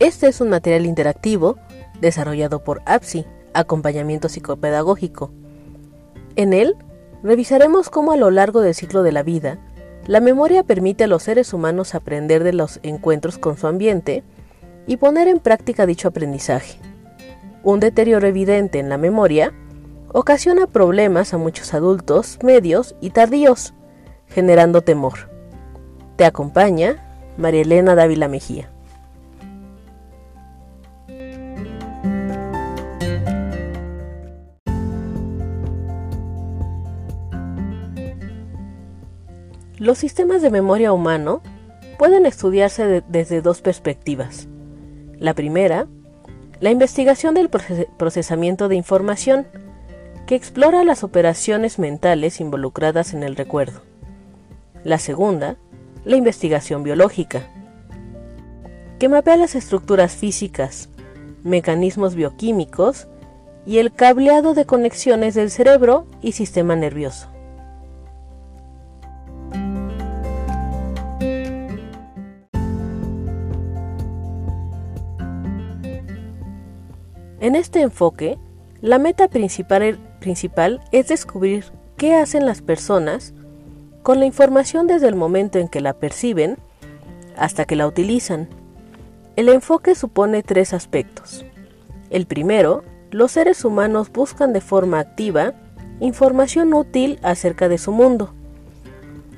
Este es un material interactivo desarrollado por APSI, Acompañamiento Psicopedagógico. En él, revisaremos cómo a lo largo del ciclo de la vida, la memoria permite a los seres humanos aprender de los encuentros con su ambiente y poner en práctica dicho aprendizaje. Un deterioro evidente en la memoria ocasiona problemas a muchos adultos, medios y tardíos, generando temor. Te acompaña María Elena Dávila Mejía. Los sistemas de memoria humano pueden estudiarse desde dos perspectivas. La primera, la investigación del procesamiento de información, que explora las operaciones mentales involucradas en el recuerdo. La segunda, la investigación biológica, que mapea las estructuras físicas, mecanismos bioquímicos y el cableado de conexiones del cerebro y sistema nervioso. En este enfoque, la meta principal, es descubrir qué hacen las personas con la información desde el momento en que la perciben hasta que la utilizan. El enfoque supone tres aspectos. El primero, los seres humanos buscan de forma activa información útil acerca de su mundo.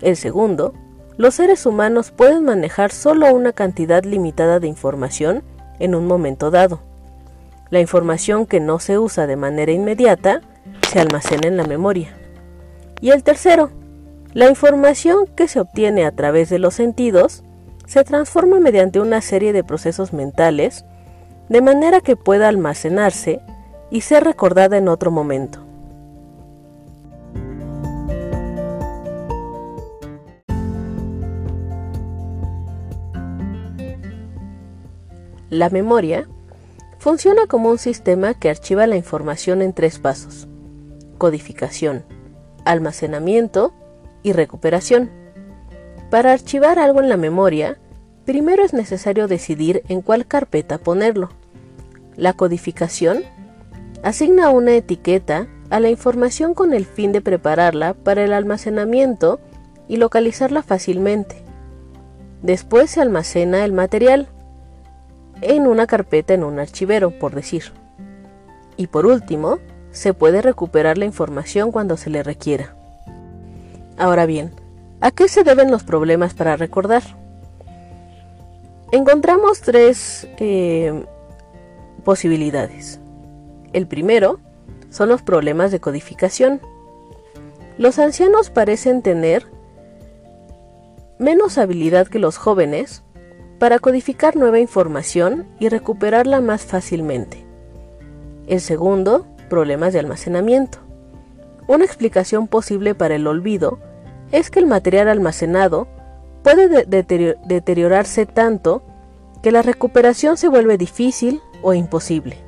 El segundo, los seres humanos pueden manejar solo una cantidad limitada de información en un momento dado. La información que no se usa de manera inmediata se almacena en la memoria. Y el tercero, la información que se obtiene a través de los sentidos se transforma mediante una serie de procesos mentales de manera que pueda almacenarse y ser recordada en otro momento. La memoria Funciona como un sistema que archiva la información en tres pasos. Codificación, almacenamiento y recuperación. Para archivar algo en la memoria, primero es necesario decidir en cuál carpeta ponerlo. La codificación asigna una etiqueta a la información con el fin de prepararla para el almacenamiento y localizarla fácilmente. Después se almacena el material, en una carpeta en un archivero, por decir. Y por último, se puede recuperar la información cuando se le requiera. Ahora bien, ¿a qué se deben los problemas para recordar? Encontramos tres eh, posibilidades. El primero son los problemas de codificación. Los ancianos parecen tener menos habilidad que los jóvenes para codificar nueva información y recuperarla más fácilmente. El segundo, problemas de almacenamiento. Una explicación posible para el olvido es que el material almacenado puede deteriorarse tanto que la recuperación se vuelve difícil o imposible.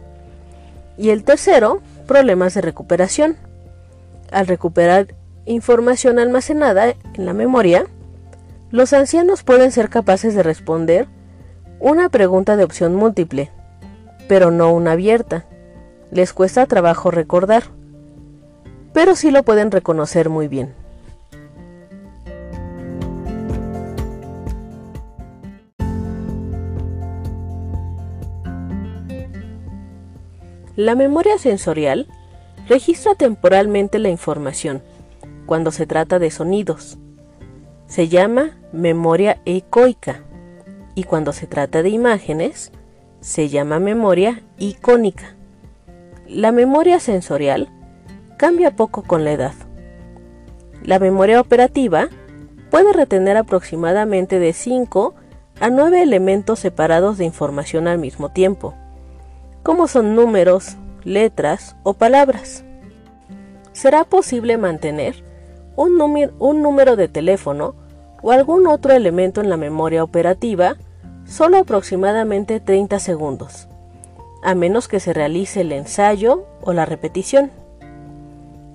Y el tercero, problemas de recuperación. Al recuperar información almacenada en la memoria, los ancianos pueden ser capaces de responder una pregunta de opción múltiple, pero no una abierta. Les cuesta trabajo recordar, pero sí lo pueden reconocer muy bien. La memoria sensorial registra temporalmente la información cuando se trata de sonidos, se llama memoria ecoica y cuando se trata de imágenes se llama memoria icónica. La memoria sensorial cambia poco con la edad. La memoria operativa puede retener aproximadamente de 5 a 9 elementos separados de información al mismo tiempo, como son números, letras o palabras. Será posible mantener un, número, de teléfono o algún otro elemento en la memoria operativa solo aproximadamente 30 segundos, a menos que se realice el ensayo o la repetición.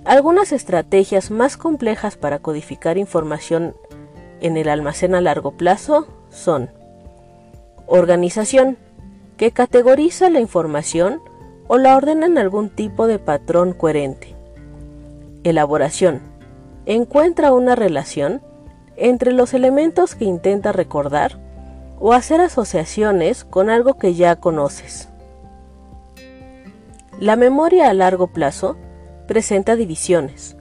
Algunas estrategias más complejas para codificar información en el almacén a largo plazo son organización, que categoriza la información o la ordena en algún tipo de patrón coherente. Elaboración. Encuentra una relación entre los elementos que intenta recordar o hacer asociaciones con algo que ya conoces. La memoria a largo plazo presenta divisiones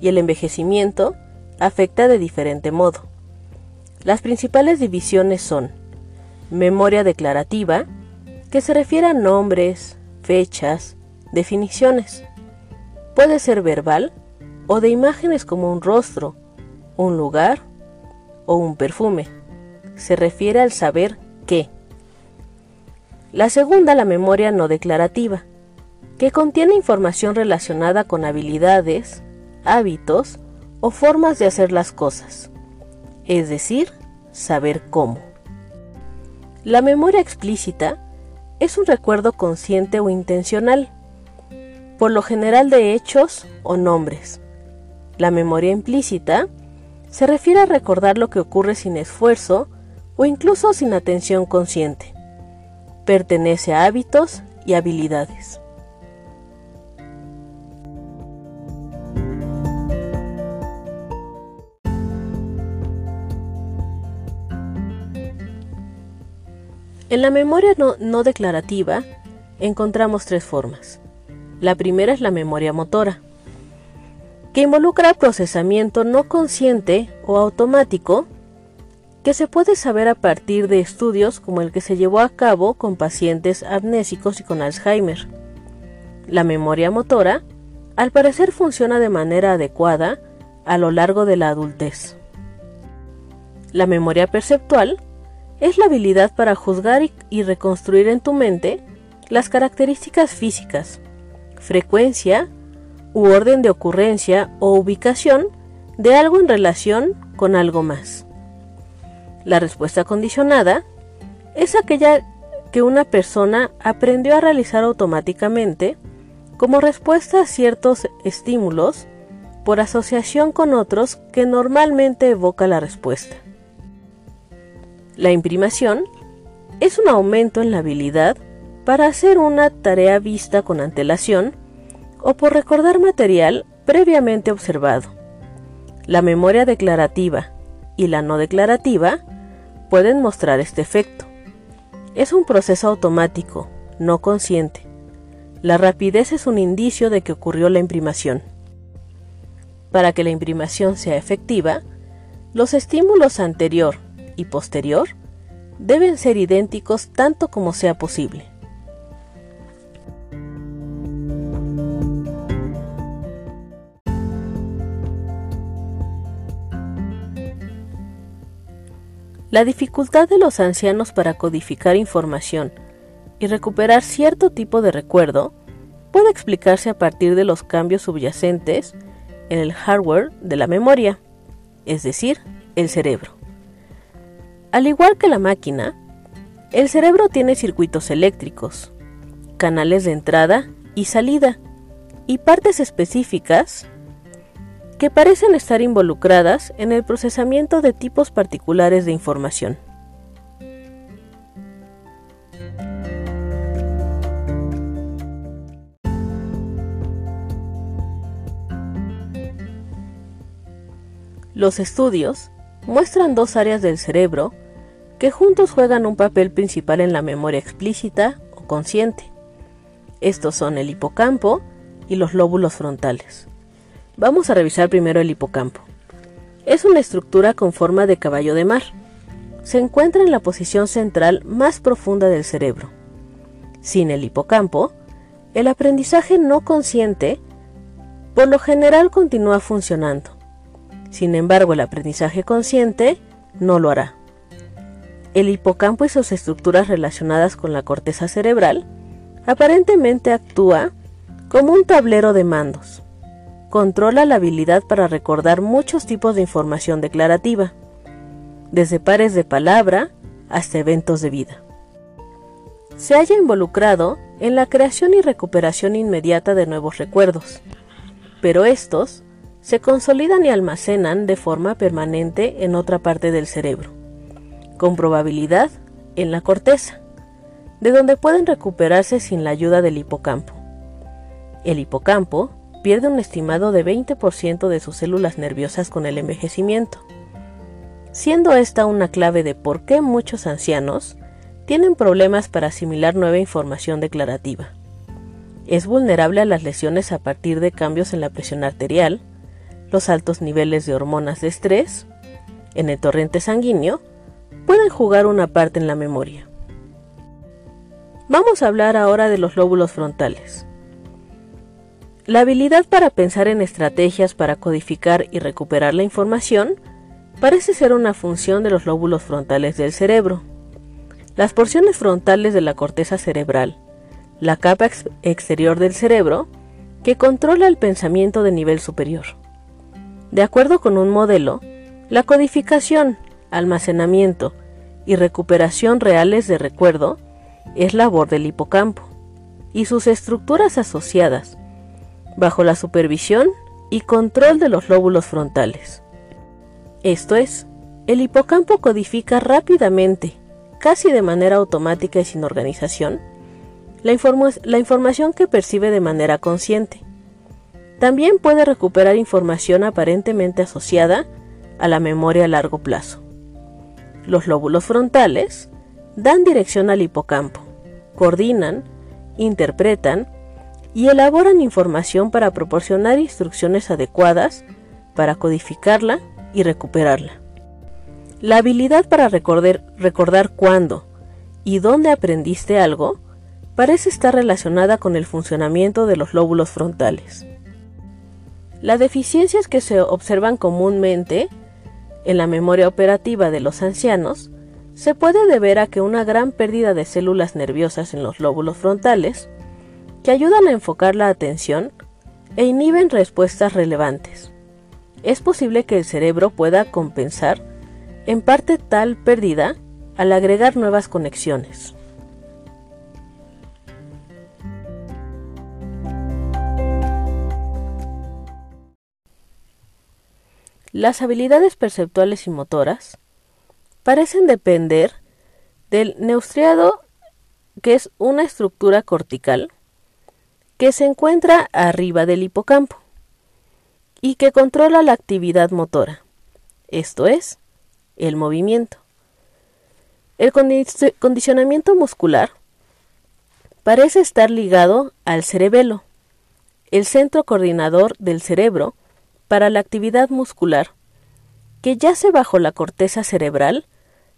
y el envejecimiento afecta de diferente modo. Las principales divisiones son memoria declarativa, que se refiere a nombres, fechas, definiciones. Puede ser verbal o de imágenes como un rostro, un lugar o un perfume. Se refiere al saber qué. La segunda, la memoria no declarativa, que contiene información relacionada con habilidades, hábitos o formas de hacer las cosas, es decir, saber cómo. La memoria explícita es un recuerdo consciente o intencional, por lo general de hechos o nombres. La memoria implícita se refiere a recordar lo que ocurre sin esfuerzo o incluso sin atención consciente. Pertenece a hábitos y habilidades. En la memoria no, declarativa encontramos tres formas. La primera es la memoria motora, que involucra procesamiento no consciente o automático que se puede saber a partir de estudios como el que se llevó a cabo con pacientes amnésicos y con Alzheimer. La memoria motora, al parecer, funciona de manera adecuada a lo largo de la adultez. La memoria perceptual es la habilidad para juzgar y, reconstruir en tu mente las características físicas, frecuencia u orden de ocurrencia o ubicación de algo en relación con algo más. La respuesta condicionada es aquella que una persona aprendió a realizar automáticamente como respuesta a ciertos estímulos por asociación con otros que normalmente evoca la respuesta. La imprimación es un aumento en la habilidad para hacer una tarea vista con antelación o por recordar material previamente observado. La memoria declarativa y la no declarativa pueden mostrar este efecto. Es un proceso automático, no consciente. La rapidez es un indicio de que ocurrió la imprimación. Para que la imprimación sea efectiva, los estímulos anterior y posterior deben ser idénticos tanto como sea posible. La dificultad de los ancianos para codificar información y recuperar cierto tipo de recuerdo puede explicarse a partir de los cambios subyacentes en el hardware de la memoria, es decir, el cerebro. Al igual que la máquina, el cerebro tiene circuitos eléctricos, canales de entrada y salida y partes específicas que parecen estar involucradas en el procesamiento de tipos particulares de información. Los estudios muestran dos áreas del cerebro que juntos juegan un papel principal en la memoria explícita o consciente. Estos son el hipocampo y los lóbulos frontales. Vamos a revisar primero el hipocampo. Es una estructura con forma de caballo de mar. Se encuentra en la posición central más profunda del cerebro. Sin el hipocampo, el aprendizaje no consciente por lo general continúa funcionando. Sin embargo, el aprendizaje consciente no lo hará. El hipocampo y sus estructuras relacionadas con la corteza cerebral aparentemente actúa como un tablero de mandos. Controla la habilidad para recordar muchos tipos de información declarativa, desde pares de palabra hasta eventos de vida. Se haya involucrado en la creación y recuperación inmediata de nuevos recuerdos, pero estos se consolidan y almacenan de forma permanente en otra parte del cerebro, con probabilidad en la corteza, de donde pueden recuperarse sin la ayuda del hipocampo. El hipocampo pierde un estimado de 20% de sus células nerviosas con el envejecimiento, siendo esta una clave de por qué muchos ancianos tienen problemas para asimilar nueva información declarativa. Es vulnerable a las lesiones a partir de cambios en la presión arterial, los altos niveles de hormonas de estrés, en el torrente sanguíneo, pueden jugar una parte en la memoria. Vamos a hablar ahora de los lóbulos frontales. La habilidad para pensar en estrategias para codificar y recuperar la información parece ser una función de los lóbulos frontales del cerebro. Las porciones frontales de la corteza cerebral, la capa exterior del cerebro, que controla el pensamiento de nivel superior. De acuerdo con un modelo, la codificación, almacenamiento y recuperación reales de recuerdo es labor del hipocampo y sus estructuras asociadas, bajo la supervisión y control de los lóbulos frontales. Esto es, el hipocampo codifica rápidamente, casi de manera automática y sin organización, la, la, información que percibe de manera consciente. También puede recuperar información aparentemente asociada a la memoria a largo plazo. Los lóbulos frontales dan dirección al hipocampo, coordinan, interpretan y elaboran información para proporcionar instrucciones adecuadas para codificarla y recuperarla. La habilidad para recordar, recordar cuándo y dónde aprendiste algo parece estar relacionada con el funcionamiento de los lóbulos frontales. Las deficiencias que se observan comúnmente en la memoria operativa de los ancianos se puede deber a que una gran pérdida de células nerviosas en los lóbulos frontales que ayudan a enfocar la atención e inhiben respuestas relevantes. Es posible que el cerebro pueda compensar en parte tal pérdida al agregar nuevas conexiones. Las habilidades perceptuales y motoras parecen depender del neustriado, que es una estructura cortical que se encuentra arriba del hipocampo y que controla la actividad motora, esto es, el movimiento. El condicionamiento muscular parece estar ligado al cerebelo, el centro coordinador del cerebro para la actividad muscular, que yace bajo la corteza cerebral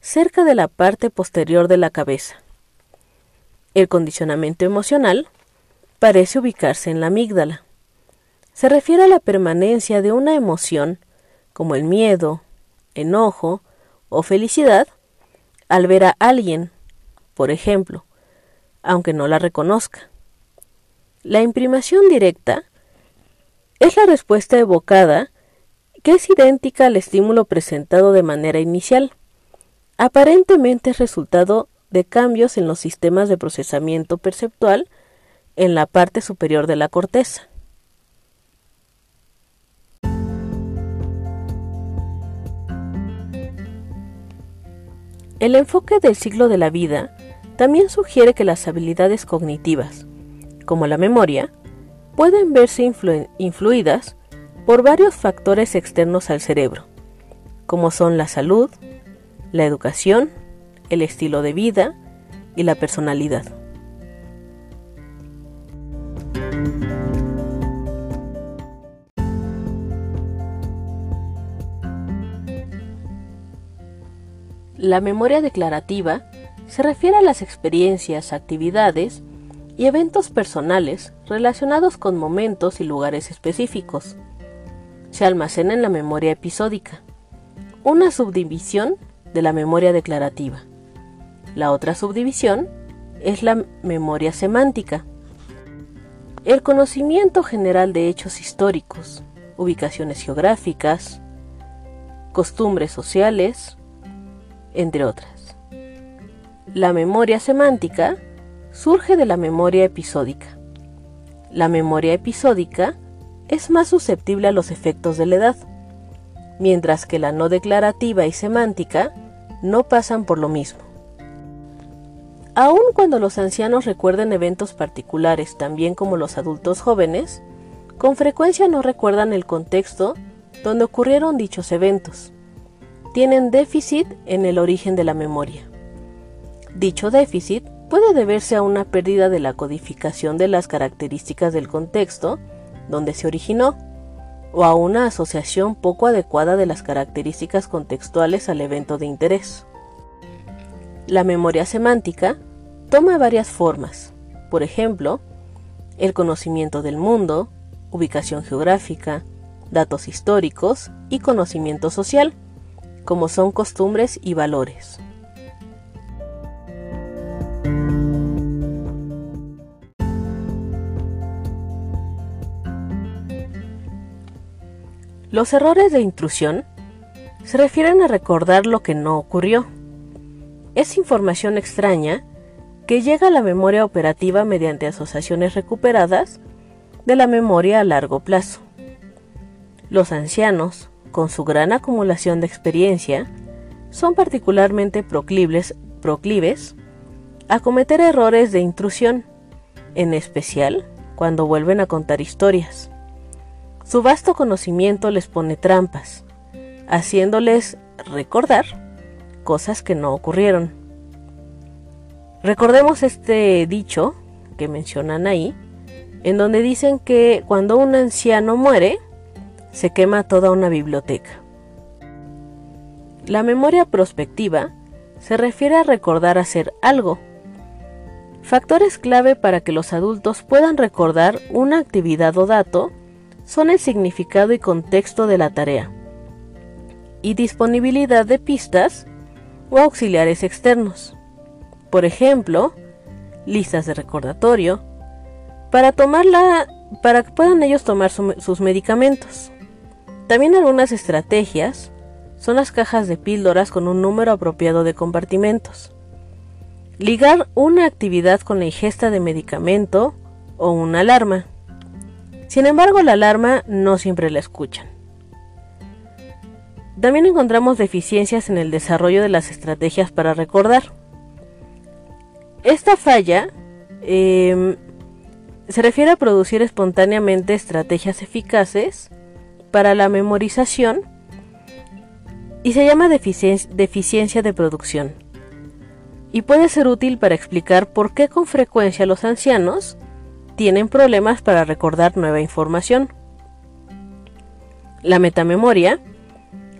cerca de la parte posterior de la cabeza. El condicionamiento emocional parece ubicarse en la amígdala. Se refiere a la permanencia de una emoción, como el miedo, enojo o felicidad, al ver a alguien, por ejemplo, aunque no la reconozca. La imprimación directa es la respuesta evocada que es idéntica al estímulo presentado de manera inicial. Aparentemente es resultado de cambios en los sistemas de procesamiento perceptual en la parte superior de la corteza. El enfoque del ciclo de la vida también sugiere que las habilidades cognitivas, como la memoria, pueden verse influidas por varios factores externos al cerebro, como son la salud, la educación, el estilo de vida y la personalidad. La memoria declarativa se refiere a las experiencias, actividades y eventos personales relacionados con momentos y lugares específicos. Se almacena en la memoria episódica, una subdivisión de la memoria declarativa. La otra subdivisión es la memoria semántica. El conocimiento general de hechos históricos, ubicaciones geográficas, costumbres sociales, entre otras. La memoria semántica surge de la memoria episódica. La memoria episódica es más susceptible a los efectos de la edad, mientras que la no declarativa y semántica no pasan por lo mismo. Aun cuando los ancianos recuerden eventos particulares, también como los adultos jóvenes, con frecuencia no recuerdan el contexto donde ocurrieron dichos eventos. Tienen déficit en el origen de la memoria. Dicho déficit puede deberse a una pérdida de la codificación de las características del contexto donde se originó, o a una asociación poco adecuada de las características contextuales al evento de interés. La memoria semántica toma varias formas, por ejemplo, el conocimiento del mundo, ubicación geográfica, datos históricos y conocimiento social, como son costumbres y valores. Los errores de intrusión se refieren a recordar lo que no ocurrió. Es información extraña que llega a la memoria operativa mediante asociaciones recuperadas de la memoria a largo plazo. Los ancianos, con su gran acumulación de experiencia, son particularmente proclives, a cometer errores de intrusión, en especial cuando vuelven a contar historias. Su vasto conocimiento les pone trampas, haciéndoles recordar cosas que no ocurrieron. Recordemos este dicho que mencionan ahí, en donde dicen que cuando un anciano muere, se quema toda una biblioteca. La memoria prospectiva se refiere a recordar hacer algo. Factores clave para que los adultos puedan recordar una actividad o dato son el significado y contexto de la tarea y disponibilidad de pistas o auxiliares externos. Por ejemplo, listas de recordatorio para tomarla para que puedan ellos tomar sus medicamentos. También algunas estrategias son las cajas de píldoras con un número apropiado de compartimentos. Ligar una actividad con la ingesta de medicamento o una alarma. Sin embargo, la alarma no siempre la escuchan. También encontramos deficiencias en el desarrollo de las estrategias para recordar. Esta falla em, se refiere a producir espontáneamente estrategias eficaces para la memorización y se llama deficiencia de producción. Y puede ser útil para explicar por qué con frecuencia los ancianos tienen problemas para recordar nueva información. La metamemoria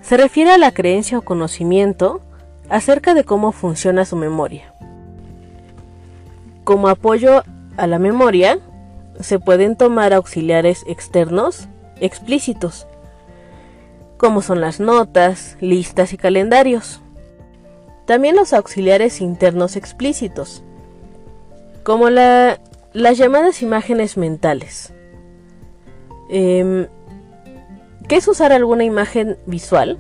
se refiere a la creencia o conocimiento acerca de cómo funciona su memoria. Como apoyo a la memoria, se pueden tomar auxiliares externos explícitos, como son las notas, listas y calendarios. También los auxiliares internos explícitos, como la las llamadas imágenes mentales. Em, ¿Qué es usar alguna imagen visual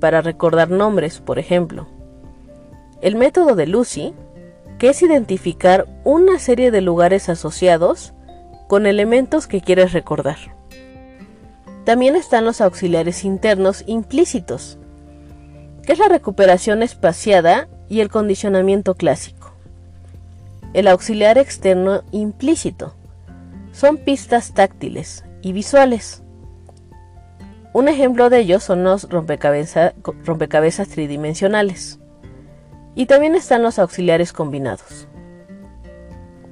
para recordar nombres, por ejemplo? El método de Lucy, que es identificar una serie de lugares asociados con elementos que quieres recordar. También están los auxiliares internos implícitos, que es la recuperación espaciada y el condicionamiento clásico el auxiliar externo implícito. Son pistas táctiles y visuales. Un ejemplo de ellos son los rompecabezas tridimensionales. Y también están los auxiliares combinados.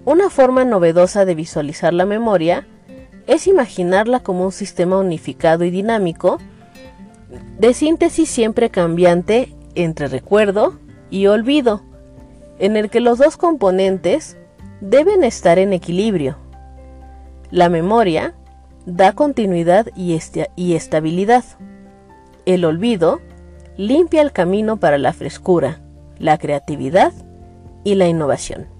Una forma novedosa de visualizar la memoria es imaginarla como un sistema unificado y dinámico de síntesis siempre cambiante entre recuerdo y olvido en el que los dos componentes deben estar en equilibrio. La memoria da continuidad y, estabilidad. El olvido limpia el camino para la frescura, la creatividad y la innovación.